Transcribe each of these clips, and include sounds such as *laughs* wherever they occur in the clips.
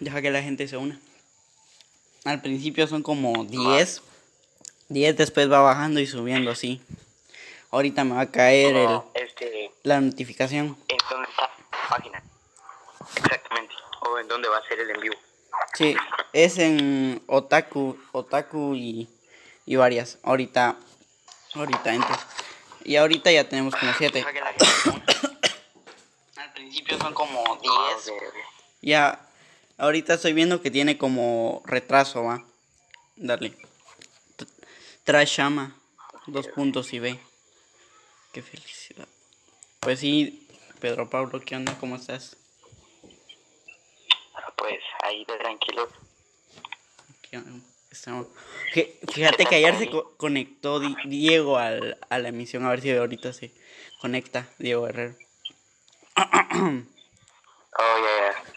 Deja que la gente se una. Al principio son como 10. 10 después va bajando y subiendo así. Ahorita me va a caer el, este, la notificación. ¿en dónde está la página? Exactamente. O en dónde va a ser el en vivo. Sí, es en Otaku, Otaku y, y varias. Ahorita, ahorita entro. Y ahorita ya tenemos como 7. Deja que la gente se una. Al principio son como Ah, ok, ok. Ya, ahorita estoy viendo que tiene como retraso, va. Dale. Trashama, dos puntos y ve. Qué felicidad. Pues sí, Pedro Pablo, ¿qué onda? ¿Cómo estás? Pues ahí de tranquilo. ¿Qué onda? Estamos- Fí- Fíjate que ayer se co- conectó Di- Diego al, a la emisión, a ver si ahorita se conecta Diego Herrero. Oh, ya.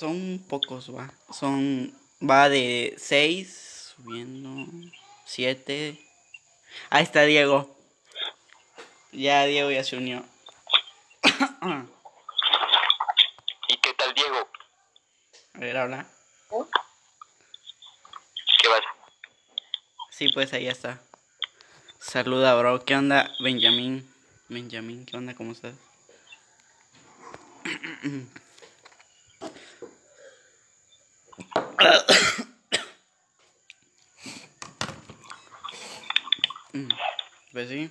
Son pocos, va. Son. Va de 6, subiendo. 7. Ahí está Diego. Ya Diego ya se unió. ¿Y qué tal, Diego? A ver, habla. ¿Qué? Sí, pues ahí está. Saluda, bro. ¿Qué onda, Benjamín? Benjamín, ¿qué onda? ¿Cómo estás? *clears throat* *coughs* Pues sí.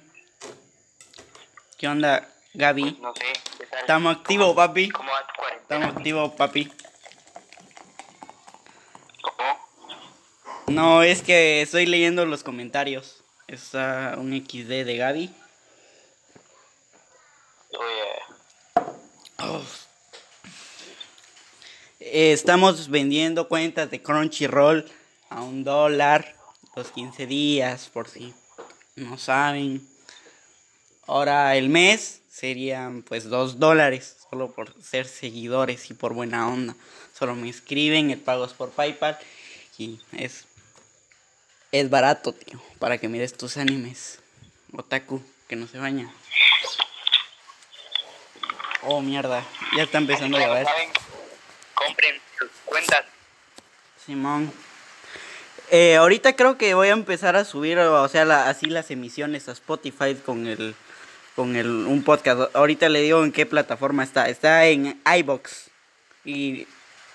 ¿Qué onda, Gaby? No sé, ¿qué tal? Estamos activos, papi. ¿Cómo va tu cuarentena? Estamos activos, papi. ¿Cómo? No, es que estoy leyendo los comentarios. Está un XD de Gaby. Estamos vendiendo cuentas de Crunchyroll a un dólar los 15 días, por si no saben. Ahora el mes serían pues dos dólares, solo por ser seguidores y por buena onda. Solo me escriben, el pago es por PayPal y es, es barato, tío, para que mires tus animes. Otaku, que no se baña. Oh, mierda, ya está empezando a llover. Compren sus cuentas. Simón. Eh, ahorita creo que voy a empezar a subir, o sea, así las emisiones a Spotify con el, con el, un podcast. Ahorita le digo en qué plataforma está. Está en iBox y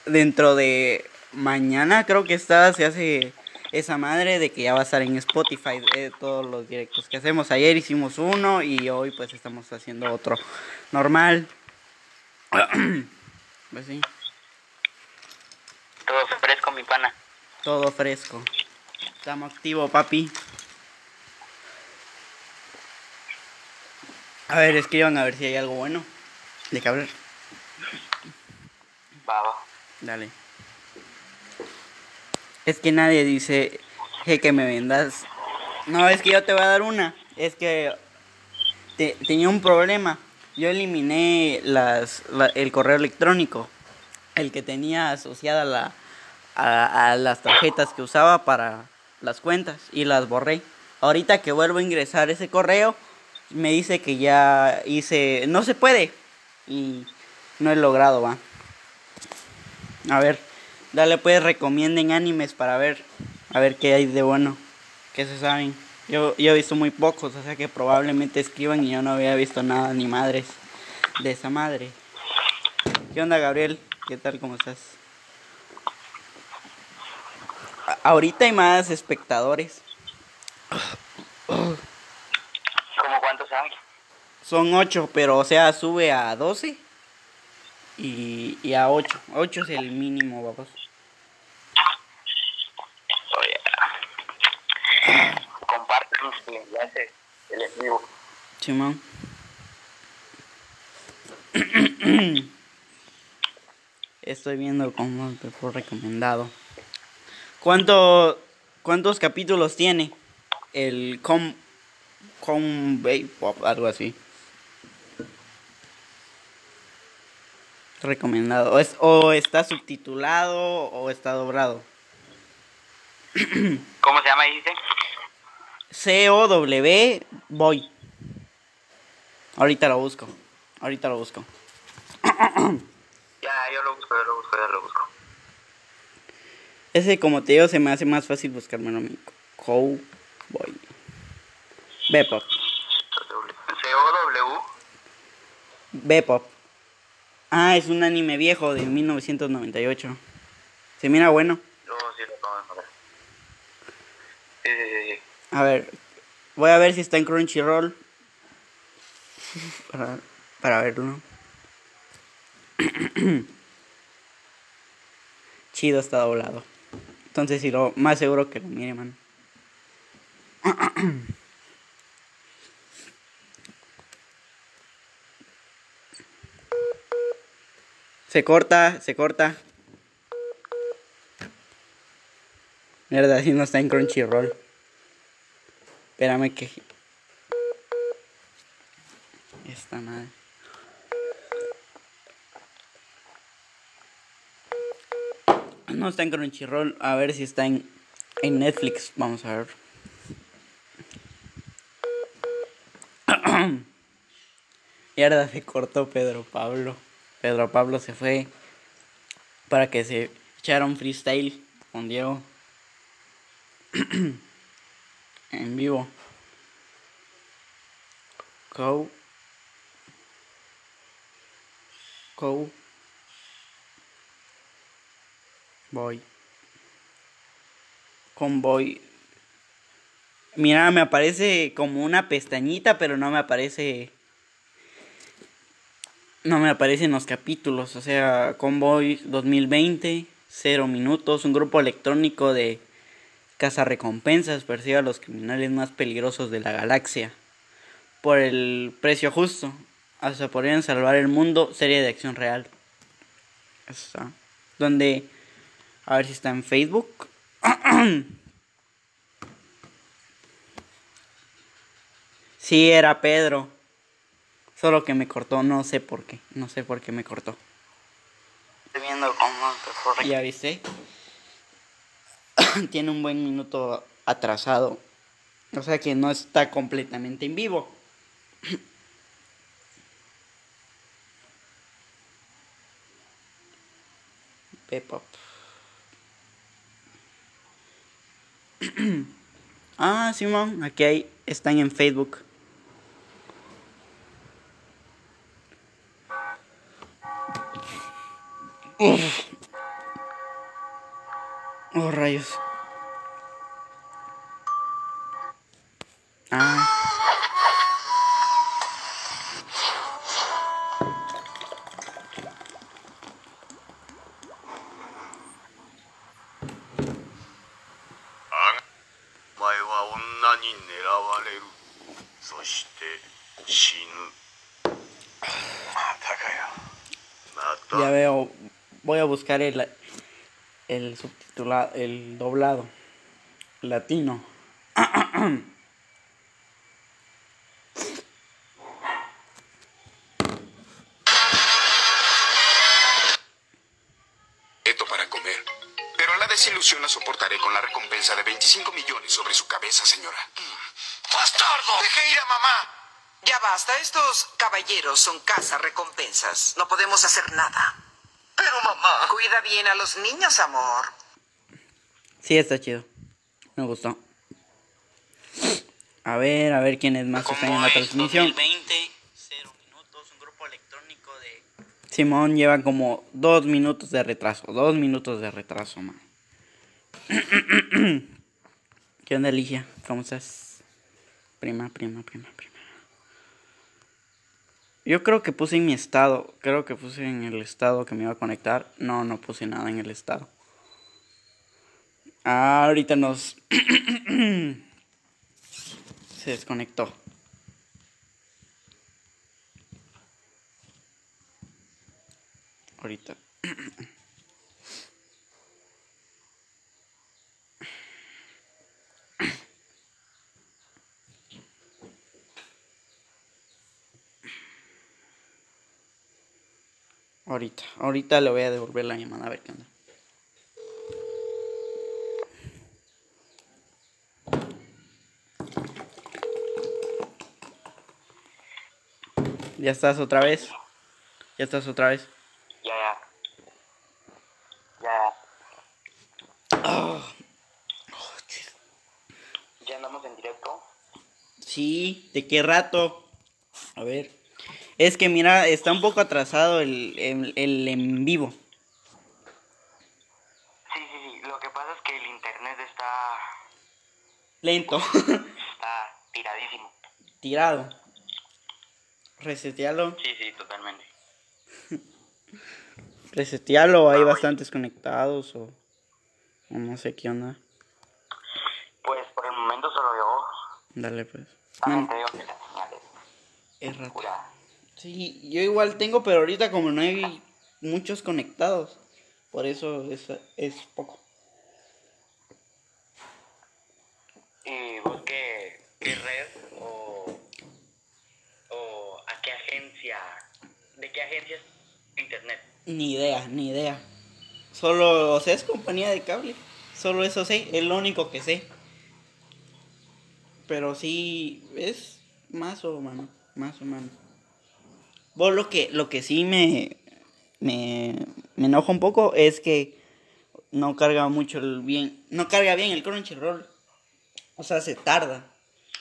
dentro de mañana creo que está, se hace esa madre de que ya va a estar en Spotify eh, todos los directos que hacemos. Ayer hicimos uno y hoy pues estamos haciendo otro normal. *clears throat* pues sí. Todo fresco, mi pana. Todo fresco. Estamos activos, papi. A ver, escriban a ver si hay algo bueno. De que hablar. Va, va. Dale. Es que nadie dice "Je, que me vendas. No, es que yo te voy a dar una. Es que te- tenía un problema. Yo eliminé las, la- el correo electrónico. El que tenía asociada la, a, las tarjetas que usaba para las cuentas. Y las borré. Ahorita que vuelvo a ingresar ese correo, me dice que ya hice... No se puede. Y no he logrado, va. A ver, dale pues recomienden animes para ver, a ver qué hay de bueno, qué se saben. Yo, yo he visto muy pocos, o sea que probablemente escriban y yo no había visto nada ni madres de esa madre. ¿Qué onda Gabriel? ¿Qué tal? ¿Cómo estás? Ahorita hay más espectadores. ¿Cómo cuántos hay? Son 8, pero o sea, sube a 12 y, y a 8. 8 es el mínimo, vamos. Oye. Compartan el enlace del en vivo. Simón. *clears throat* Estoy viendo como mejor recomendado. ¿Cuánto, ¿Cuántos capítulos tiene? El Com... Com... Pop, algo así. Recomendado. ¿O, es, ¿O está subtitulado o está doblado? *clears throat* ¿Cómo se llama, dice? C-O-W Boy. Ahorita lo busco. Ahorita lo busco. *clears throat* Ya, yo lo busco, yo lo busco, yo lo busco. Ese, como te digo, se me hace más fácil buscármelo a mí. Cowboy. Bepop. C-O-W. Bepop. Ah, es un anime viejo de 1998. Se mira bueno. Yo sí lo. Eh, A ver, voy a ver si está en Crunchyroll. *laughs* Para, para verlo. *clears throat* Chido está doblado. Entonces, si lo más seguro que lo mire, man. *clears throat* Se corta, se corta. Mierda, si no está en Crunchyroll. Espérame que. Esta madre. No está en Crunchyroll. A ver si está en, Netflix. Vamos a ver. *clears throat* Mierda, se cortó Pedro Pablo. Pedro Pablo se fue para que se echara un freestyle con Diego *clears throat* en vivo. Go. Go. Voy. Convoy. Mira, me aparece como una pestañita, pero no me aparece. No me aparecen los capítulos. O sea, Convoy 2020, 0 minutos. Un grupo electrónico de cazarrecompensas persigue a los criminales más peligrosos de la galaxia. Por el precio justo. Hasta podrían salvar el mundo. Serie de acción real. Eso está. Donde. A ver si está en Facebook. *clears throat* Sí, era Pedro. Solo que me cortó, no sé por qué. No sé por qué me cortó. estoy viendo cómo te corre. ¿Ya viste? *clears throat* Tiene un buen minuto atrasado. O sea que no está completamente en vivo. *clears throat* Pepop. *clears throat* ah, Simón, aquí hay, están en Facebook. Uf. Oh, rayos. Ah. El, el subtitulado, el doblado latino. Esto para comer. Pero la desilusión la soportaré con la recompensa de 25 millones sobre su cabeza, señora. ¡Bastardo! ¡Deje ir a mamá! Ya basta, estos caballeros son casa recompensas. No podemos hacer nada. Mamá. Cuida bien a los niños, amor. Sí, está chido. Me gustó. A ver, a ver quién es más está en la transmisión. 2020, 0 minutos, un grupo electrónico de... Simón lleva como dos minutos de retraso. Dos minutos de retraso, man. *clears throat* ¿Qué onda, Alicia? ¿Cómo estás? Prima, prima, prima, prima. Yo creo que puse en mi estado. Creo que puse en el estado que me iba a conectar. No, no puse nada en el estado. Ah, ahorita nos... *clears throat* Se desconectó. Ahorita. *clears throat* Ahorita, ahorita le voy a devolver la llamada a ver qué onda. Ya estás otra vez. Ya estás otra vez. Ya, ya. Ya. Ya andamos en directo. Sí, ¿de qué rato? A ver. Es que mira, está un poco atrasado el, el, el en vivo. Sí, sí, sí. Lo que pasa es que el internet está, Lento. *laughs* está tiradísimo. Tirado. Resetealo. Sí, sí, totalmente. *laughs* Resetealo, hay bastantes conectados o, o no sé qué onda. Pues por el momento solo yo. Dale pues. También No, te digo que las señales. es rato. Sí, yo igual tengo, pero ahorita como no hay muchos conectados, por eso es, es poco. ¿Y vos qué, qué red o, o a qué agencia, de qué agencia es internet? Ni idea, ni idea. Solo, o sea, es compañía de cable. Solo eso sé, es lo único que sé. Pero sí, es más o menos, más o menos. Vos lo que, lo que sí me, me, me enoja un poco es que no carga mucho el bien, no carga bien el Crunchyroll. O sea, se tarda.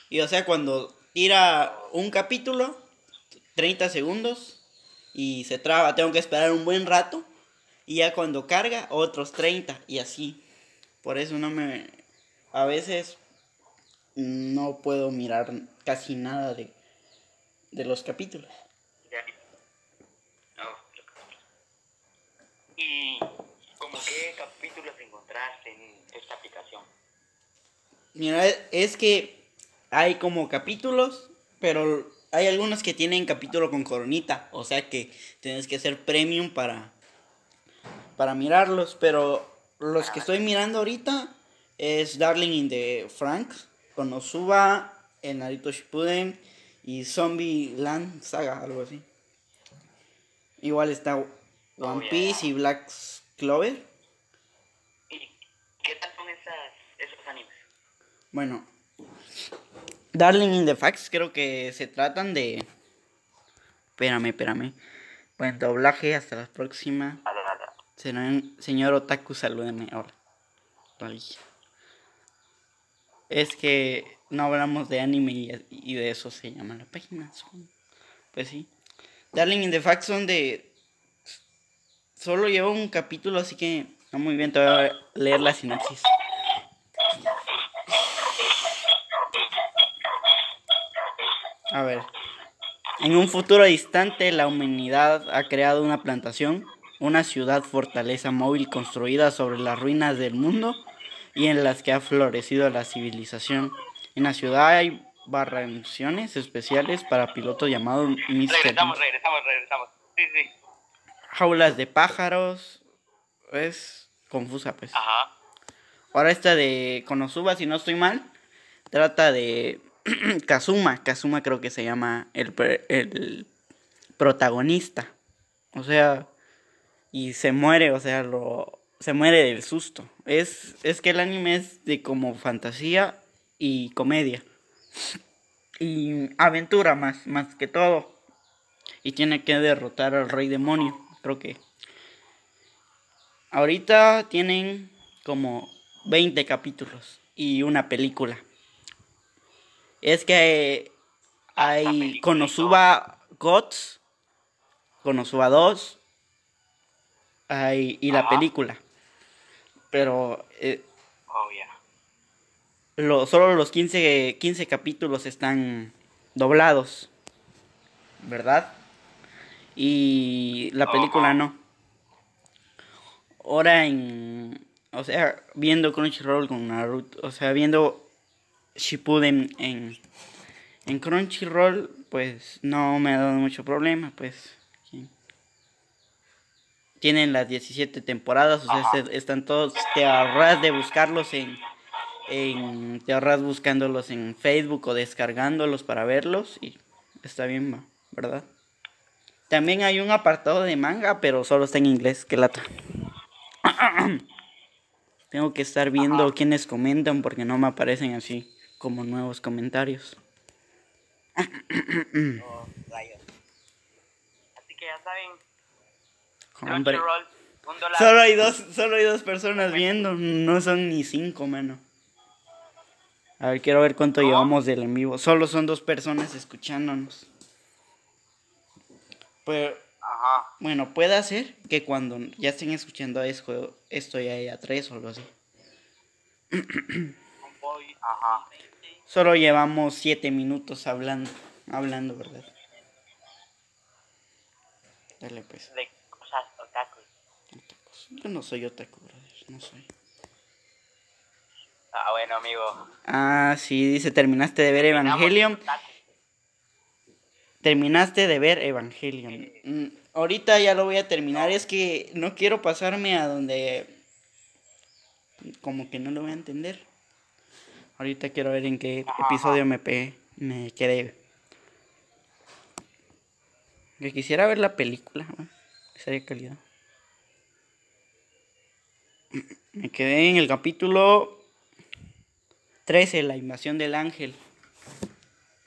Y o sea, cuando tira un capítulo, 30 segundos, y se traba, tengo que esperar un buen rato. Y ya cuando carga, otros 30 y así. Por eso no me... A veces no puedo mirar casi nada de, de los capítulos. Ya. No, ¿Y como qué capítulos encontraste en esta aplicación? Mira, es que hay como capítulos, pero hay algunos que tienen capítulo con coronita. O sea que tienes que ser premium para, para mirarlos. Pero los que estoy mirando ahorita es Darling in the Franks, Konosuba, el Naruto Shippuden y Zombie Land Saga, algo así. Igual está One Piece y Black Clover. ¿Y qué tal son esas, esos animes? Bueno, Darling in the Facts creo que se tratan de... Espérame, espérame. Buen doblaje, hasta la próxima. Señor Otaku, salúdeme ahora. Es que no hablamos de anime y, y de eso se llama la página. son- Pues sí. Darling in the Facts son de... Solo llevo un capítulo, así que... No muy bien, te voy a leer la sinopsis. A ver. En un futuro distante, la humanidad ha creado una plantación, una ciudad fortaleza móvil construida sobre las ruinas del mundo y en las que ha florecido la civilización. En la ciudad hay barranciones especiales para pilotos llamados Mr. Regresamos, regresamos, regresamos. Sí, sí. Jaulas de pájaros. Es confusa, pues. Ajá. Ahora esta de Konosuba, si no estoy mal, trata de *clears throat* Kazuma. Kazuma creo que se llama el, el protagonista. O sea, y se muere, o sea, lo se muere del susto. Es, es que el anime es de como fantasía y comedia. Y aventura más, más que todo. Y tiene que derrotar al rey demonio. Creo que Ahorita tienen como 20 capítulos y una película. Es que hay Konosuba Gods, Konosuba 2 hay, y la Ajá. película. Pero eh, Oh, lo, solo los 15, 15 capítulos están doblados, ¿verdad? Y la película no. Ahora en... O sea, viendo Crunchyroll con Naruto, o sea, viendo Shippuden en, en Crunchyroll, pues no me ha dado mucho problema, pues... Tienen las 17 temporadas, o sea, este- están todos, te ahorras de buscarlos en, en... Te ahorras buscándolos en Facebook o descargándolos para verlos y está bien, va, ¿verdad? También hay un apartado de manga, pero solo está en inglés, que lata. *clears throat* Tengo que estar viendo quiénes comentan porque no me aparecen así como nuevos comentarios. Oh, rayos. Así que ya saben, Un dólar. Solo hay dos, solo hay dos personas viendo, no son ni cinco, mano. A ver, quiero ver cuánto llevamos del en vivo. Solo son dos personas escuchándonos. Pero, Ajá. bueno, puede ser que cuando ya estén escuchando esto, esto ya haya tres o algo así. *clears throat* Ajá. Solo llevamos siete minutos hablando, hablando, ¿verdad? Dale pues. De cosas otakus. Yo no soy otaku, brother, no soy. Ah, bueno, amigo. Ah, sí, dice, terminaste de ver Evangelion. Otaku. Terminaste de ver Evangelion. Mm, ahorita ya lo voy a terminar. Es que no quiero pasarme a donde. Como que no lo voy a entender. Ahorita quiero ver en qué episodio me pegué. Me quedé. Que quisiera ver la película. ¿no? Sería calidad. *clears throat* Me quedé en el capítulo 13, la invasión del ángel.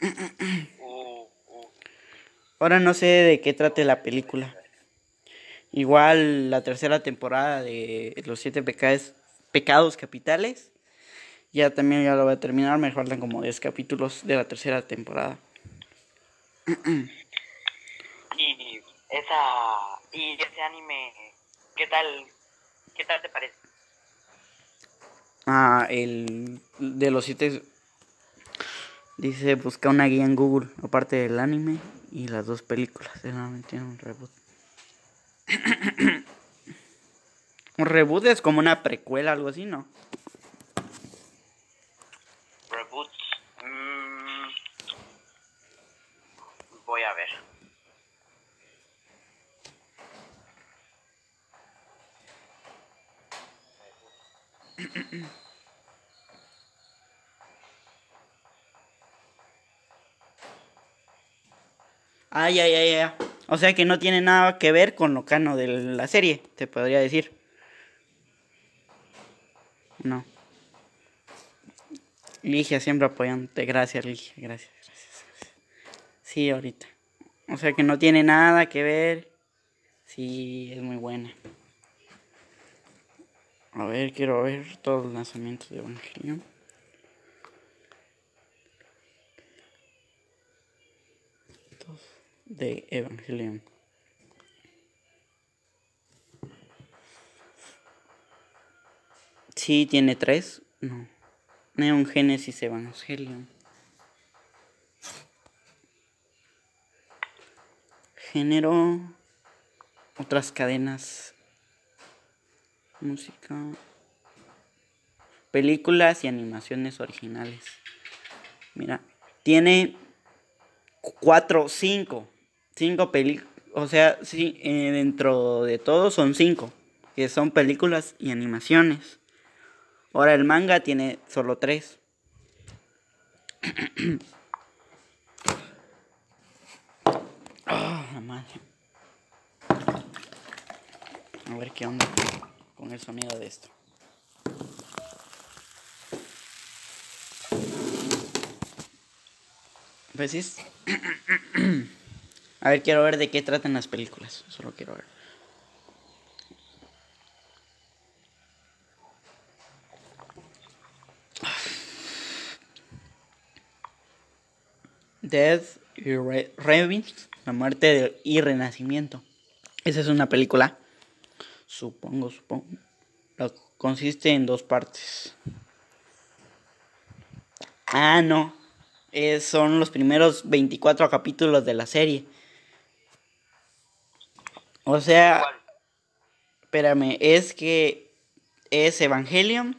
*clears throat* Ahora no sé de qué trate la película. Igual la tercera temporada de Los Siete Pecados, pecados Capitales. Ya también ya lo voy a terminar. Me faltan como 10 capítulos de la tercera temporada. Y esa. Y ese anime. ¿Qué tal? ¿Qué tal te parece? Ah, el de los siete. Dice busca una guía en Google, aparte del anime y las dos películas. Tiene un reboot. *coughs* un reboot es como una precuela, algo así, ¿no? Reboots. Mm, voy a ver. Ah, ya, ya, ya. O sea que no tiene nada que ver con lo cano de la serie, te podría decir. No. Ligia siempre apoyándote. Gracias, Ligia. Gracias, gracias. Sí, ahorita. O sea que no tiene nada que ver. Sí, es muy buena. A ver, quiero ver todos los lanzamientos de Evangelion. De Evangelion. Sí, tiene tres. No. Neon Genesis Evangelion. Género. Otras cadenas. Música. Películas y animaciones originales. Mira, tiene cuatro, cinco. Cinco películas. O sea, sí, eh, dentro de todo son cinco. Que son películas y animaciones. Ahora el manga tiene solo tres. *clears throat* Ah. A ver qué onda con el sonido de esto. Pues es- *clears throat* A ver, quiero ver de qué tratan las películas. Solo quiero ver. Death y Re la muerte y renacimiento. Esa es una película, supongo, supongo. La- consiste en dos partes. Ah, no. Son los primeros 24 capítulos de la serie. O sea, ¿Cuál? espérame, es que es Evangelion,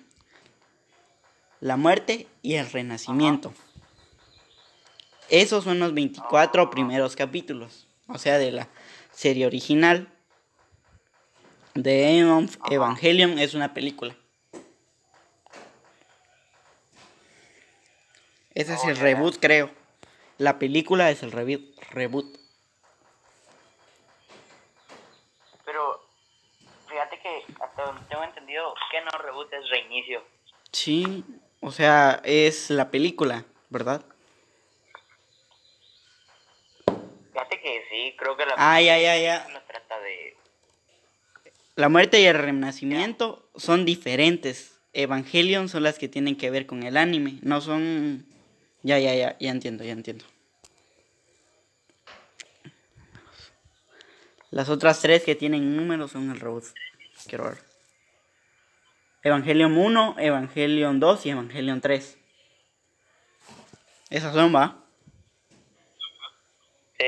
la muerte y el renacimiento. Esos son los 24 primeros capítulos. O sea, de la serie original. The End of Evangelion es una película. Ese es Oh, el ya. reboot, creo. La película es el reboot. Pero fíjate que hasta donde tengo entendido que no reboot es reinicio. Sí, o sea, es la película, ¿verdad? Fíjate que sí, creo que la Ah, ya, ya, ya. película trata de La muerte y el renacimiento son diferentes. Evangelion son las que tienen que ver con el anime. No son. Ya, ya, ya, ya entiendo, ya entiendo. Las otras tres que tienen números son el robot. Quiero ver. Evangelion 1, Evangelion 2 y Evangelion 3. Esas son, va. Sí.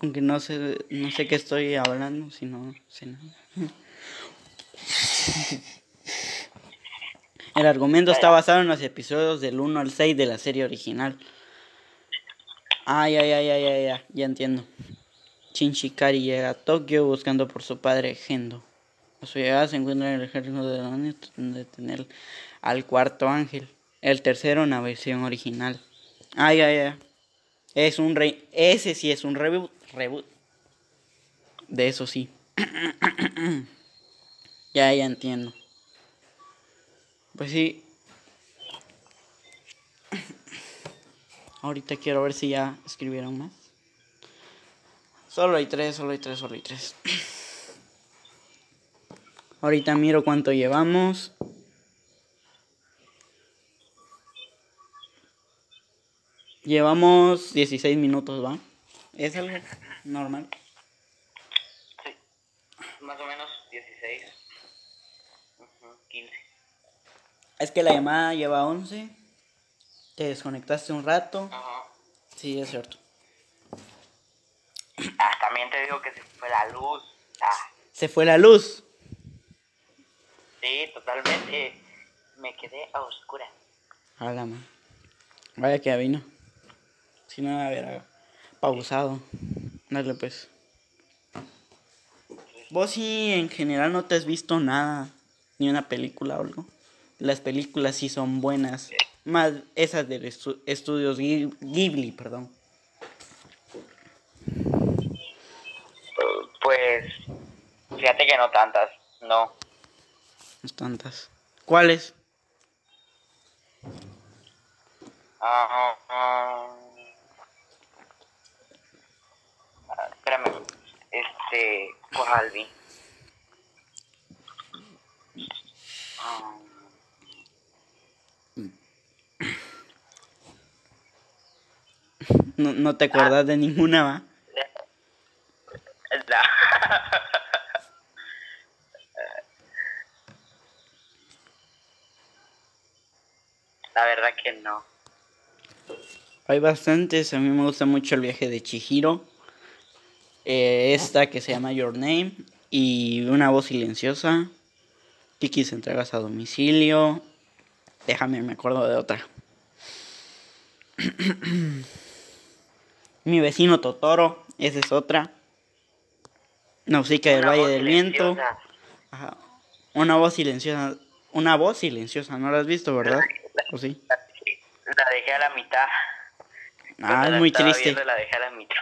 Aunque no sé, no sé qué estoy hablando, si no sé nada. *laughs* El argumento está basado en los episodios del 1 al 6 de la serie original. Ay, ay, ay, ay, ay, ay, ya entiendo. Shinshikari llega a Tokio buscando por su padre Gendo. A su llegada se encuentra en el ejército de demonios tratando de detener al cuarto ángel. El tercero en la versión original. Ay, ay, ay. Es un rey. Ese sí es un reboot. Reboot. De eso sí. *clears throat* ya, ya entiendo. Pues sí. *clears throat* Ahorita quiero ver si ya escribieron más. Solo hay tres, solo hay tres, solo hay tres. Ahorita miro cuánto llevamos. Llevamos 16 minutos, ¿va? ¿Es algo normal? Sí. Más o menos 16. Ujú, 15. Es que la llamada lleva 11. Te desconectaste un rato. Ajá. Sí, es cierto. Ah, también te digo que se fue la luz. Ah, Se fue la luz. sí, totalmente. Me quedé a oscuras. Háblame. Vaya que vino. Si no, a ver, pausado. Dale pues. Vos sí en general no te has visto nada, ni una película o algo. Las películas sí son buenas. Más esas de estu- estudios Ghib- Ghibli, perdón. Pues, fíjate que no tantas. No. No tantas. ¿Cuáles? Ah, ah, espérame. Este, ¿cuál vi? Ah, No, no te acuerdas de ninguna, va. *laughs* La verdad que no. Hay bastantes. A mí me gusta mucho el viaje de Chihiro. Eh, esta que se llama Your Name. Y una voz silenciosa. Kikis entregas a domicilio. Déjame, me acuerdo de otra. *clears throat* Mi vecino Totoro. Esa es otra. Nausicaa del Una Valle del Viento. Ajá. Una voz silenciosa. Una voz silenciosa. ¿No la has visto, verdad? *laughs* ¿O sí? La dejé a la mitad. Ah, es muy triste. viendo, la dejé a la mitad.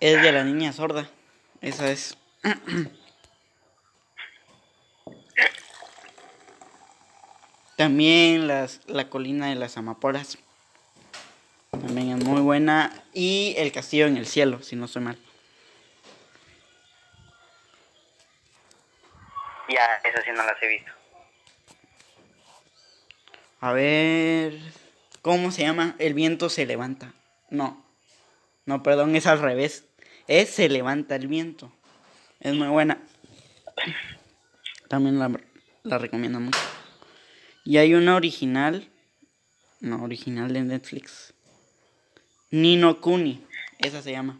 Es de la niña sorda. Esa es. También las, la colina de las amapolas. También es muy buena. Y el castillo en el cielo, si no estoy mal. Ya, eso sí no las he visto. A ver. ¿Cómo se llama? El viento se levanta. No. No, perdón, es al revés. Es se levanta el viento. Es muy buena. También la, la recomiendo mucho. Y hay una original. No, original de Netflix. Nino Kuni. Esa se llama.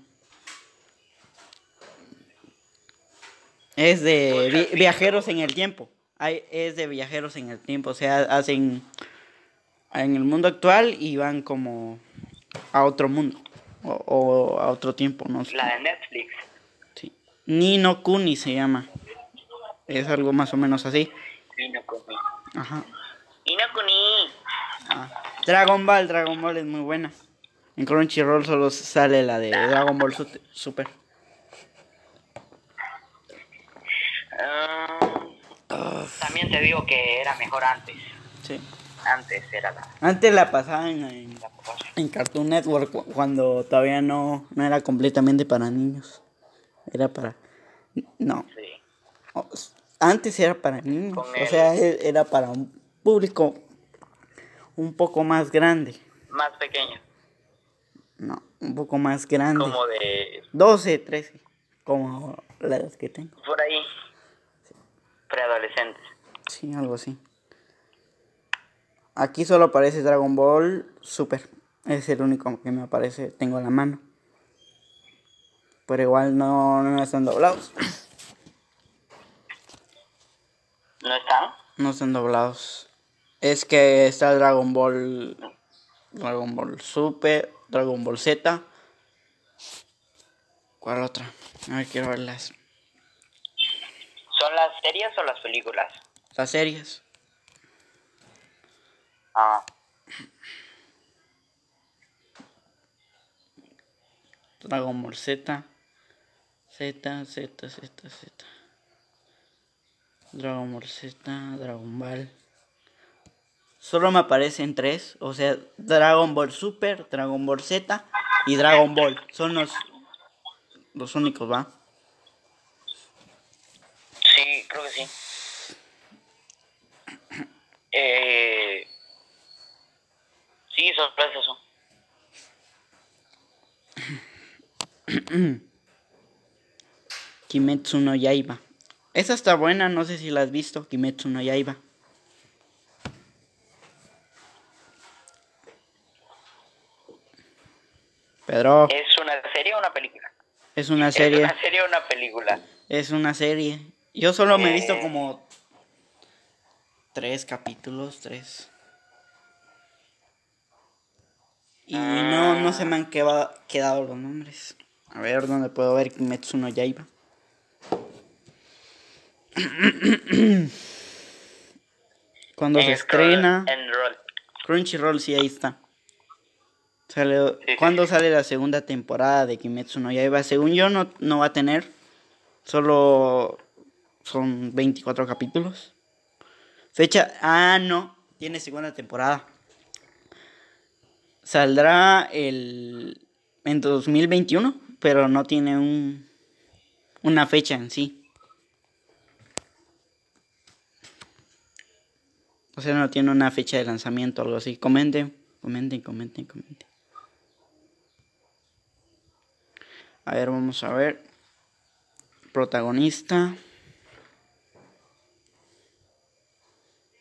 Es de vi- viajeros en el tiempo. Hay, es de viajeros en el tiempo. O sea, hacen en el mundo actual y van como a otro mundo. O, o a otro tiempo, no sé. La de Netflix. Sí. Nino Kuni se llama. Es algo más o menos así. Inokuni. Ajá. Inokuni. Ah. Dragon Ball, Dragon Ball es muy buena. En Crunchyroll solo sale la de Dragon Ball Super. Ah, también te digo que era mejor antes. Sí. Antes era la. Antes la pasaban en, en Cartoon Network cu- cuando todavía no, no era completamente para niños. Era para... No. Sí. Antes era para niños. Con O sea, e- era para un público un poco más grande. Más pequeño. No, un poco más grande. Como de. 12, 13. Como la edad que tengo. Por ahí. Preadolescentes. Sí, algo así. Aquí solo aparece Dragon Ball Super. Es el único que me aparece. Tengo a la mano. Pero igual no, no están doblados. ¿No están? No están doblados. Es que está Dragon Ball. Dragon Ball Super. Dragon Ball Z. ¿Cuál otra? A ver, quiero verlas. ¿Son las series o las películas? Las series. Ah. Dragon Ball Z. Z, Z, Z, Z. Dragon Ball Z, Dragon Ball. Solo me aparecen tres. O sea, Dragon Ball Super, Dragon Ball Z y Dragon Ball. Son los, los únicos, ¿va? Creo que sí. Eh, sí, sorpresa eso. Kimetsu no Yaiba. Esa está buena, no sé si la has visto. Kimetsu no Yaiba. Pedro, ¿Es una serie o una película? es una ¿Es serie. una serie o una película? Es una serie. Yo solo me he visto Eh. como tres capítulos, tres. Y no, no se me han queda- quedado los nombres. A ver dónde puedo ver Kimetsu no Yaiba. *clears throat* Cuando se En estrena. Crunchy- En Roll. Crunchyroll, sí, ahí está. Sale, ¿Cuándo sale la segunda temporada de Kimetsu no Yaiba? Según yo, no, no va a tener. Solo son 24 capítulos. Fecha. Ah, no. Tiene segunda temporada. Saldrá el. En 2021. Pero no tiene un. Una fecha en sí. O sea, no tiene una fecha de lanzamiento o algo así. Comenten, comenten, comenten, comenten. A ver, vamos a ver. Protagonista.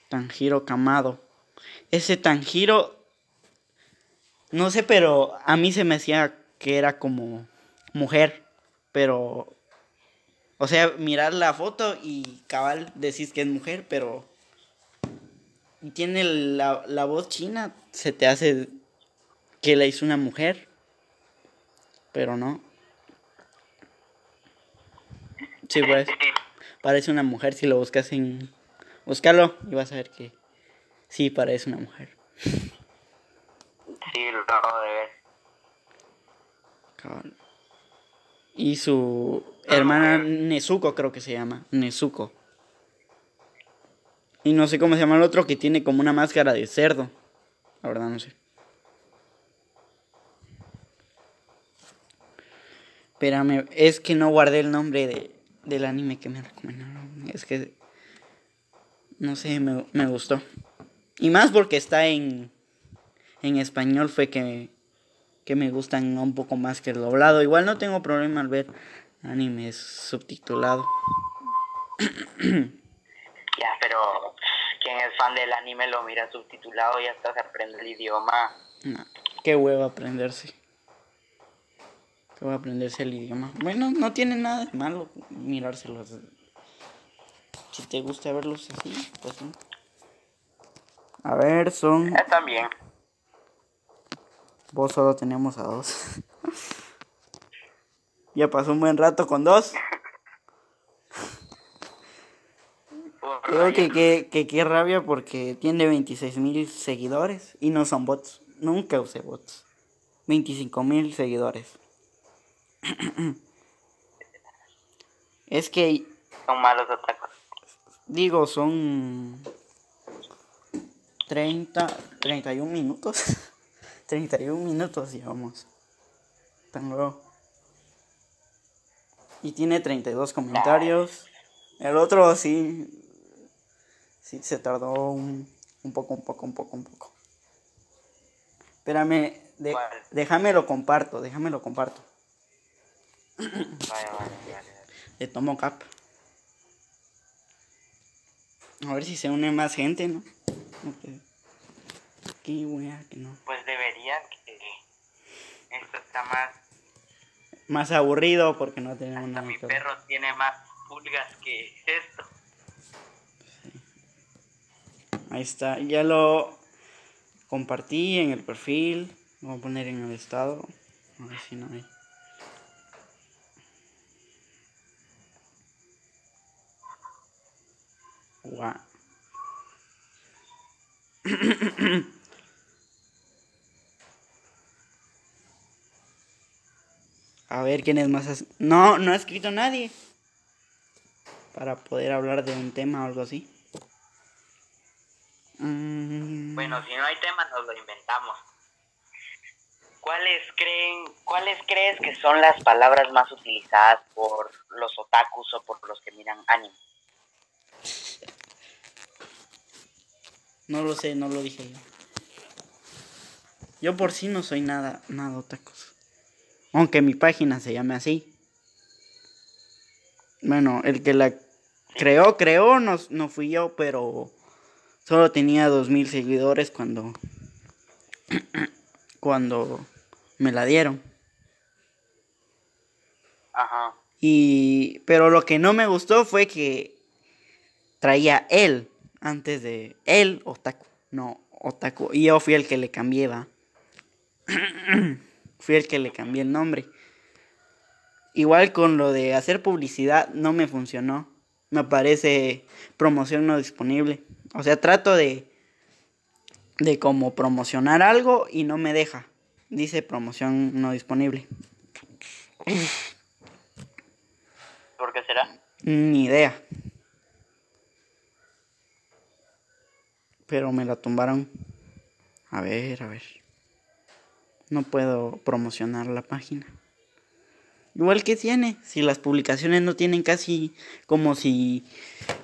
Tanjiro Kamado. Ese Tanjiro. No sé, pero a mí se me hacía que era como mujer. Pero. O sea, mirar la foto y cabal decís que es mujer, pero y tiene la, la voz china, se te hace que la hizo una mujer, pero no. Sí, pues, parece una mujer si lo buscas en... Búscalo y vas a ver que sí parece una mujer. Sí, lo acabo de ver. Y su hermana Nezuko creo que se llama, Nezuko. Y no sé cómo se llama el otro que tiene como una máscara de cerdo. La verdad no sé. Espérame, es que no guardé el nombre de, del anime que me recomendaron. Es que, no sé, me, me gustó. Y más porque está en, en español fue que, que me gustan un poco más que el doblado. Igual no tengo problema al ver animes subtitulado. Ya, pero quien es fan del anime lo mira subtitulado y hasta se aprende el idioma. No, qué huevo aprenderse. Qué huevo aprenderse el idioma. Bueno, no tiene nada de malo mirárselos. Si te gusta verlos así, pues sí. A ver, son. Están bien. Vos solo tenemos a dos. *laughs* ya pasó un buen rato con dos. Creo que que, que qué rabia porque tiene 26 mil seguidores y no son bots. Nunca usé bots. 25 mil seguidores. *clears throat* es que, Son malos otakus. Digo, son... 30, 31 minutos. *laughs* 31 minutos llevamos. Tan luego. Y tiene 32 comentarios. El otro sí. Sí, se tardó un, un poco, un poco, un poco, un poco. Espérame, de- déjame lo comparto, déjame lo comparto. Vaya. Le tomo cap. A ver si se une más gente, ¿no? Ok. Qué wea que no. Pues deberían que esto está más... Más aburrido porque no tenemos Hasta nada mi que ver. perro tiene más pulgas que esto. Ahí está, ya lo compartí en el perfil. Lo voy a poner en el estado. A ver si no hay. *coughs* A ver quién es más. No, no ha escrito nadie. Para poder hablar de un tema o algo así. Mm, Bueno, si no hay tema, nos lo inventamos. ¿Cuáles creen, cuáles crees que son las palabras más utilizadas por los otakus o por los que miran anime? No lo sé, no lo dije yo. Yo por sí no soy nada, nada otakus. Aunque mi página se llame así. Bueno, el que la creó, creó, no, no fui yo, pero solo tenía dos mil seguidores cuando, *clears throat* cuando me la dieron. Ajá. Y, pero lo que no me gustó fue que traía él antes de él otaku, no otaku. Y yo fui el que le cambié, va. *clears throat* fui el que le cambié el nombre. Igual con lo de hacer publicidad no me funcionó. Me aparece promoción no disponible. O sea, trato de de como promocionar algo y no me deja. Dice promoción no disponible. ¿Por qué será? Ni idea. Pero me la tumbaron. A ver, a ver. No puedo promocionar la página. Igual que tiene, si las publicaciones no tienen casi como si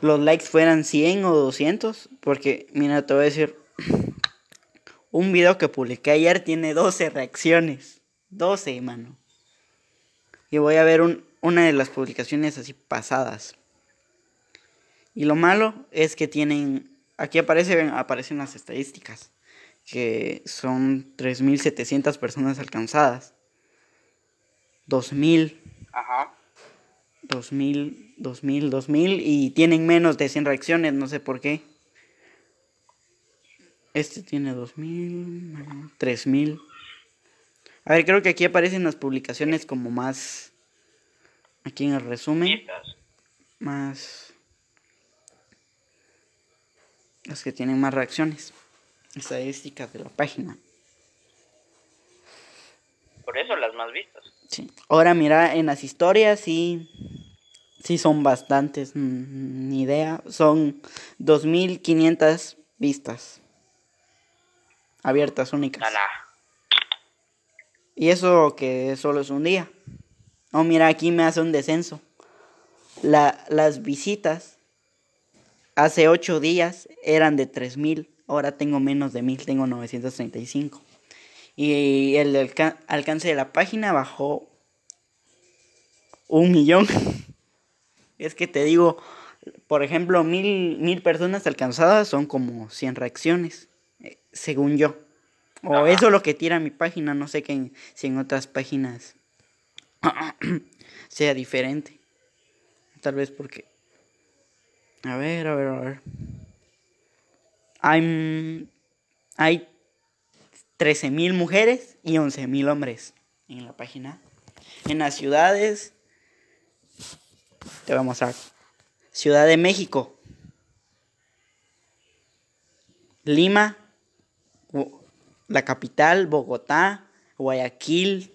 los likes fueran 100 o 200. Porque, mira, te voy a decir, *clears throat* un video que publiqué ayer tiene 12 reacciones. 12, mano. Y voy a ver un- una de las publicaciones así pasadas. Y lo malo es que tienen. Aquí aparecen, aparecen las estadísticas. Que son 3.700 personas alcanzadas. 2.000, Ajá. 2.000, 2.000, 2.000. Y tienen menos de 100 reacciones, no sé por qué. Este tiene 2.000, 3.000. A ver, creo que aquí aparecen las publicaciones como más. Aquí en el resumen. Más las que tienen más reacciones estadísticas de la página Por eso las más vistas. sí. ahora mira en las historias sí sí son bastantes ni idea son 2500 vistas abiertas únicas Ala. y eso que solo es un día oh mira aquí me hace un descenso La- las visitas hace ocho días eran de 3000, ahora tengo menos de 1000, tengo 935. Y el alca- alcance de la página bajó un millón. *laughs* es que te digo, por ejemplo, mil, mil personas alcanzadas son como 100 reacciones, eh, según yo. O eso es lo que tira mi página, no sé que en- si en otras páginas *clears throat* sea diferente. Tal vez porque... A ver, a ver, a ver. Hay, mm, hay 13.000 mujeres y 11.000 hombres en la página. En las ciudades... Te voy a. Ciudad de México. Lima. La capital, Bogotá, Guayaquil,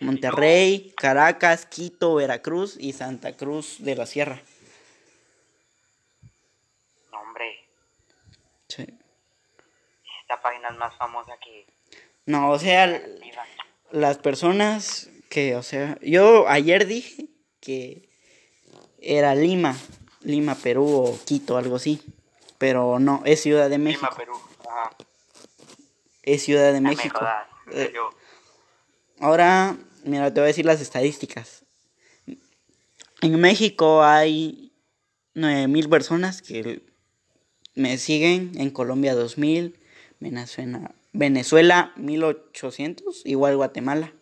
Monterrey, Caracas, Quito, Veracruz y Santa Cruz de la Sierra. No, hombre. Sí. china es más famosa que No, o sea, las personas que, o sea, yo ayer dije que era Lima, Lima, Perú o Quito, algo así. Pero no, es Ciudad de México. Lima, Perú. Ajá. Es Ciudad de México. Eh. Ahora, mira, te voy a decir las estadísticas. En México hay 9000 personas que me siguen, en Colombia 2000, Venezuela, Venezuela 1800, igual Guatemala.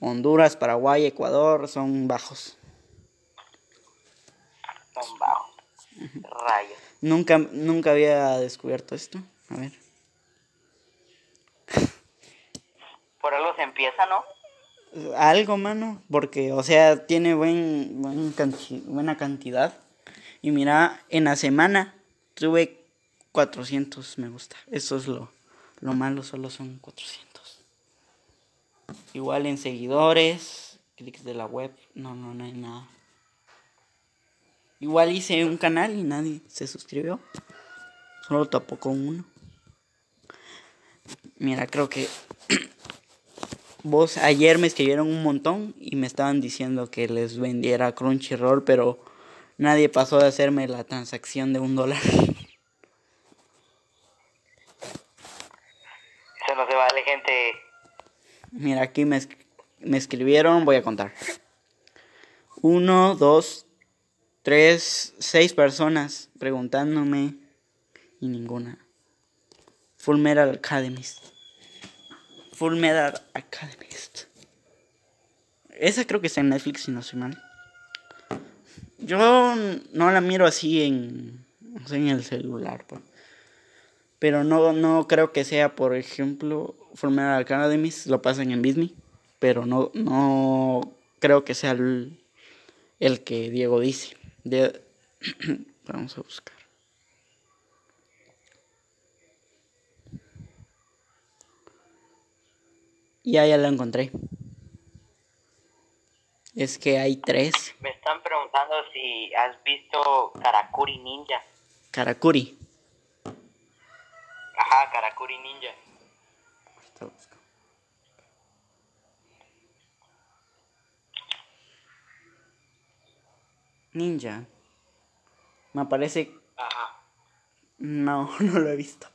Honduras, Paraguay, Ecuador son bajos. Son bajos. Rayos. Nunca nunca había descubierto esto. A ver. Por algo se empieza, ¿no? Algo, mano, porque, o sea, tiene buen, buen canti- buena cantidad. Y mira, en la semana tuve 400 me gusta. Eso es lo, lo malo, solo son 400. Igual en seguidores, clics de la web, no, no, no hay nada. Igual hice un canal y nadie se suscribió. Solo tapó con uno. Mira, creo que *clears throat* Vos ayer me escribieron un montón y me estaban diciendo que les vendiera Crunchyroll, pero nadie pasó de hacerme la transacción de un dólar. *laughs* Eso no se vale, gente. Mira, aquí me, me escribieron, voy a contar. Uno, dos, tres, seis personas preguntándome y ninguna. Full Metal Alchemist. Full Metal Alchemist. Esa creo que está en Netflix si no soy mal. Yo no la miro así en, en el celular. pues. Pero no, no creo que sea, por ejemplo, Metal Alchemist lo pasan en Disney. Pero no, no creo que sea el, el que Diego dice. De- *clears throat* Vamos a buscar. Ya, ya lo encontré. Es que hay tres. Me están preguntando si has visto Karakuri Ninja. Karakuri. Ajá, Karakuri Ninja. Ninja. Me aparece. Ajá. No, *laughs* no lo he visto.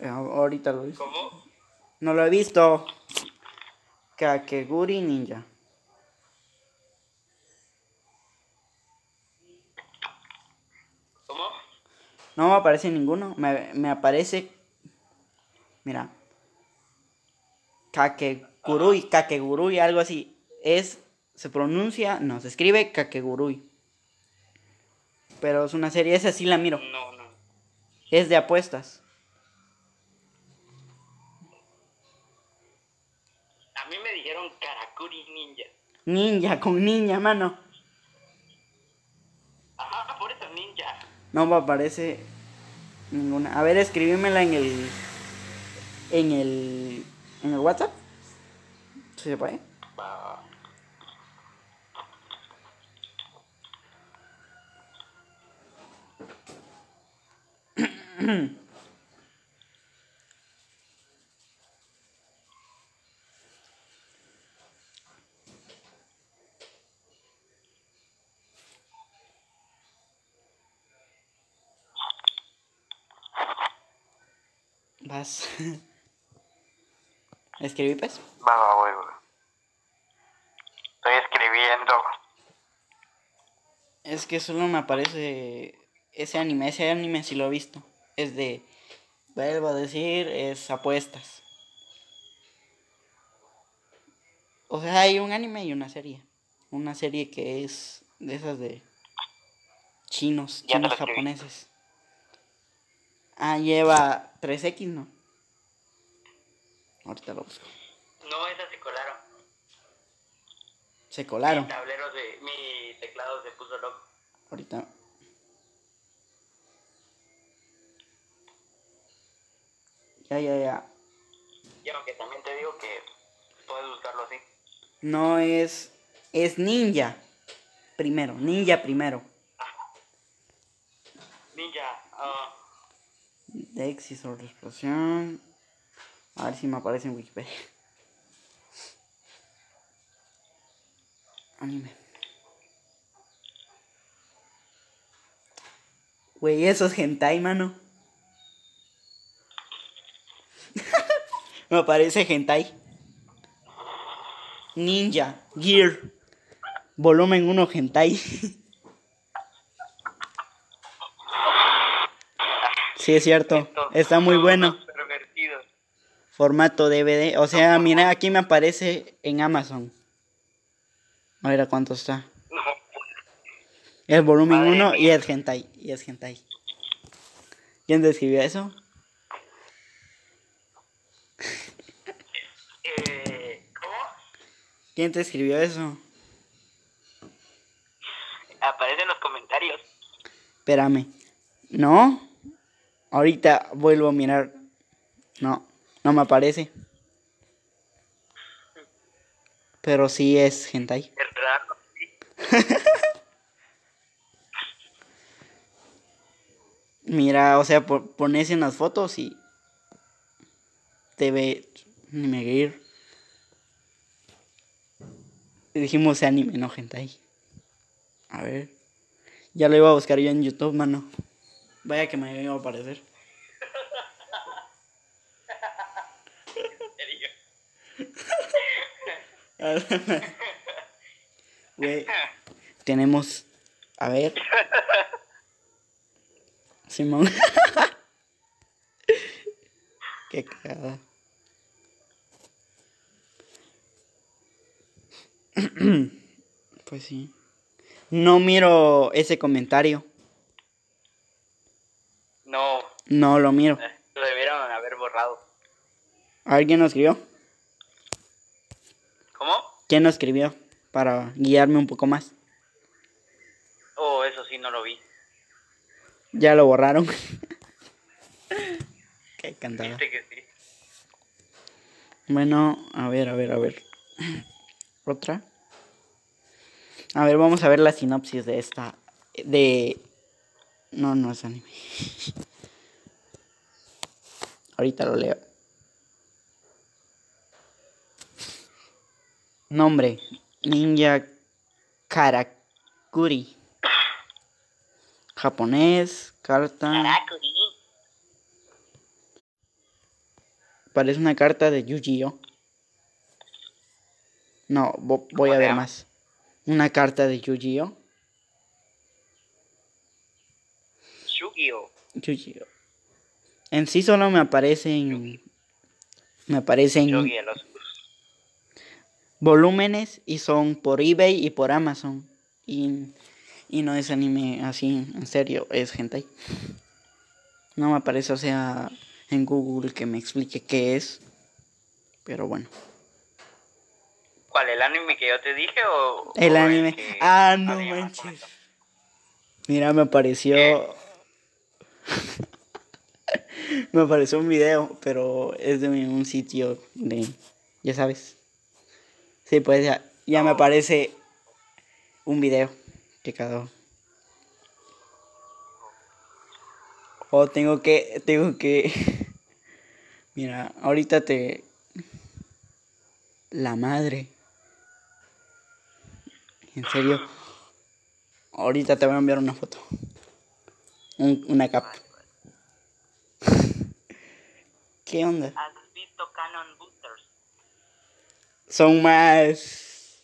Eh, Ahorita lo he visto. ¿Cómo? No lo he visto. Kakeguri Ninja. ¿Cómo? No me aparece ninguno. Me, me aparece. Mira. Kakegurui. Kakegurui, algo así. Es. Se pronuncia. No, se escribe Kakegurui. Pero es una serie. Esa sí la miro. No, no. Es de apuestas. A mí me dijeron Karakuri Ninja. Ninja con ninja, mano. Ajá, por eso ninja. No me aparece ninguna. A ver, escribímela en el. En el. En el WhatsApp. ¿Sí se puede? ¿Escribí pues? Va, va, voy. Estoy escribiendo. Es que solo me aparece ese anime. Ese anime sí lo he visto. Es de. Vuelvo a decir, es apuestas. O sea, hay un anime y una serie. Una serie que es de esas de chinos, chinos japoneses. Ah, lleva 3X, ¿no? Ahorita lo busco. No, esas se colaron. Se colaron. Mi tablero de. Mi teclado se puso loco. Ahorita. Ya, ya, ya. Y aunque también te digo que puedes buscarlo así. No es. Es ninja. Primero. Ninja primero. Ninja Dex y sobre explosión. A ver si me aparece en Wikipedia. Anime. Güey, eso es hentai, mano. *laughs* me aparece hentai. Ninja, Gear. Volumen 1 hentai. *laughs* sí, es cierto. Está muy bueno. Formato DVD. O sea, mira, aquí me aparece en Amazon. A ver a cuánto está. No, Es volumen Madre 1 y es hentai. Y es hentai. ¿Quién te escribió eso? eh, ¿Cómo? ¿Quién te escribió eso? Aparece en los comentarios. Espérame. ¿No? Ahorita vuelvo a mirar. No, no me aparece. Pero sí es hentai. Es raro. *laughs* Mira, o sea, po- pones en las fotos y te ve anime gear. Y dijimos anime, no hentai. A ver. Ya lo iba a buscar yo en YouTube, mano. Vaya que me iba a aparecer. Güey, tenemos. A ver. Simón. *laughs* Qué cagada. *clears throat* Pues sí. No miro ese comentario. No, No lo miro. lo debieron haber borrado. ¿Alguien lo escribió? ¿Quién lo escribió? Para guiarme un poco más. Oh, eso sí, no lo vi. Ya lo borraron. *laughs* Qué cantada. Viste que sí. Bueno, a ver, a ver, a ver. Otra. A ver, vamos a ver la sinopsis de esta. De. No, no es anime. *laughs* Ahorita lo leo. Nombre: Ninja Karakuri. Japonés, carta. Karakuri. Parece una carta de Yu-Gi-Oh! No, vo- voy a ver más. Una carta de Yu-Gi-Oh! Yu-Gi-Oh! En sí solo me aparecen. Me aparecen los volúmenes y son por eBay y por Amazon. Y, y no es anime así, en serio, es hentai. No me aparece, o sea, en Google que me explique qué es. Pero bueno. ¿Cuál? ¿El anime que yo te dije o.? El o anime. que Ah, no manches. Mira, me apareció. ¿Qué? *laughs* me apareció un video, pero es de un sitio de. Ya sabes. Sí, pues ya, ya me aparece un video que cada. O tengo que. Tengo que. *laughs* Mira, ahorita te. La madre. En serio. Ahorita te voy a enviar una foto. Un- una cap. *laughs* ¿Qué onda? ¿Has visto Canon? Son más.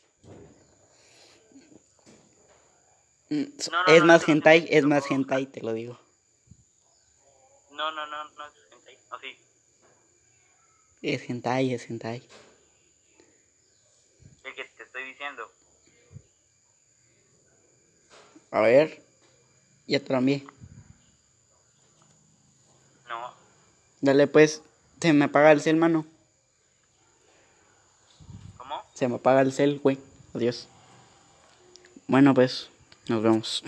So- No, no, es no, más hentai, es más hentai, te lo digo. No, no, no, no es hentai. ¿O sí? Es hentai, es hentai. El que te estoy diciendo. A ver. Ya te lo envié. No. Dale pues. Se me apaga el cel, mano. Se me apaga el cel, güey. Adiós. Bueno, pues. Nos vemos.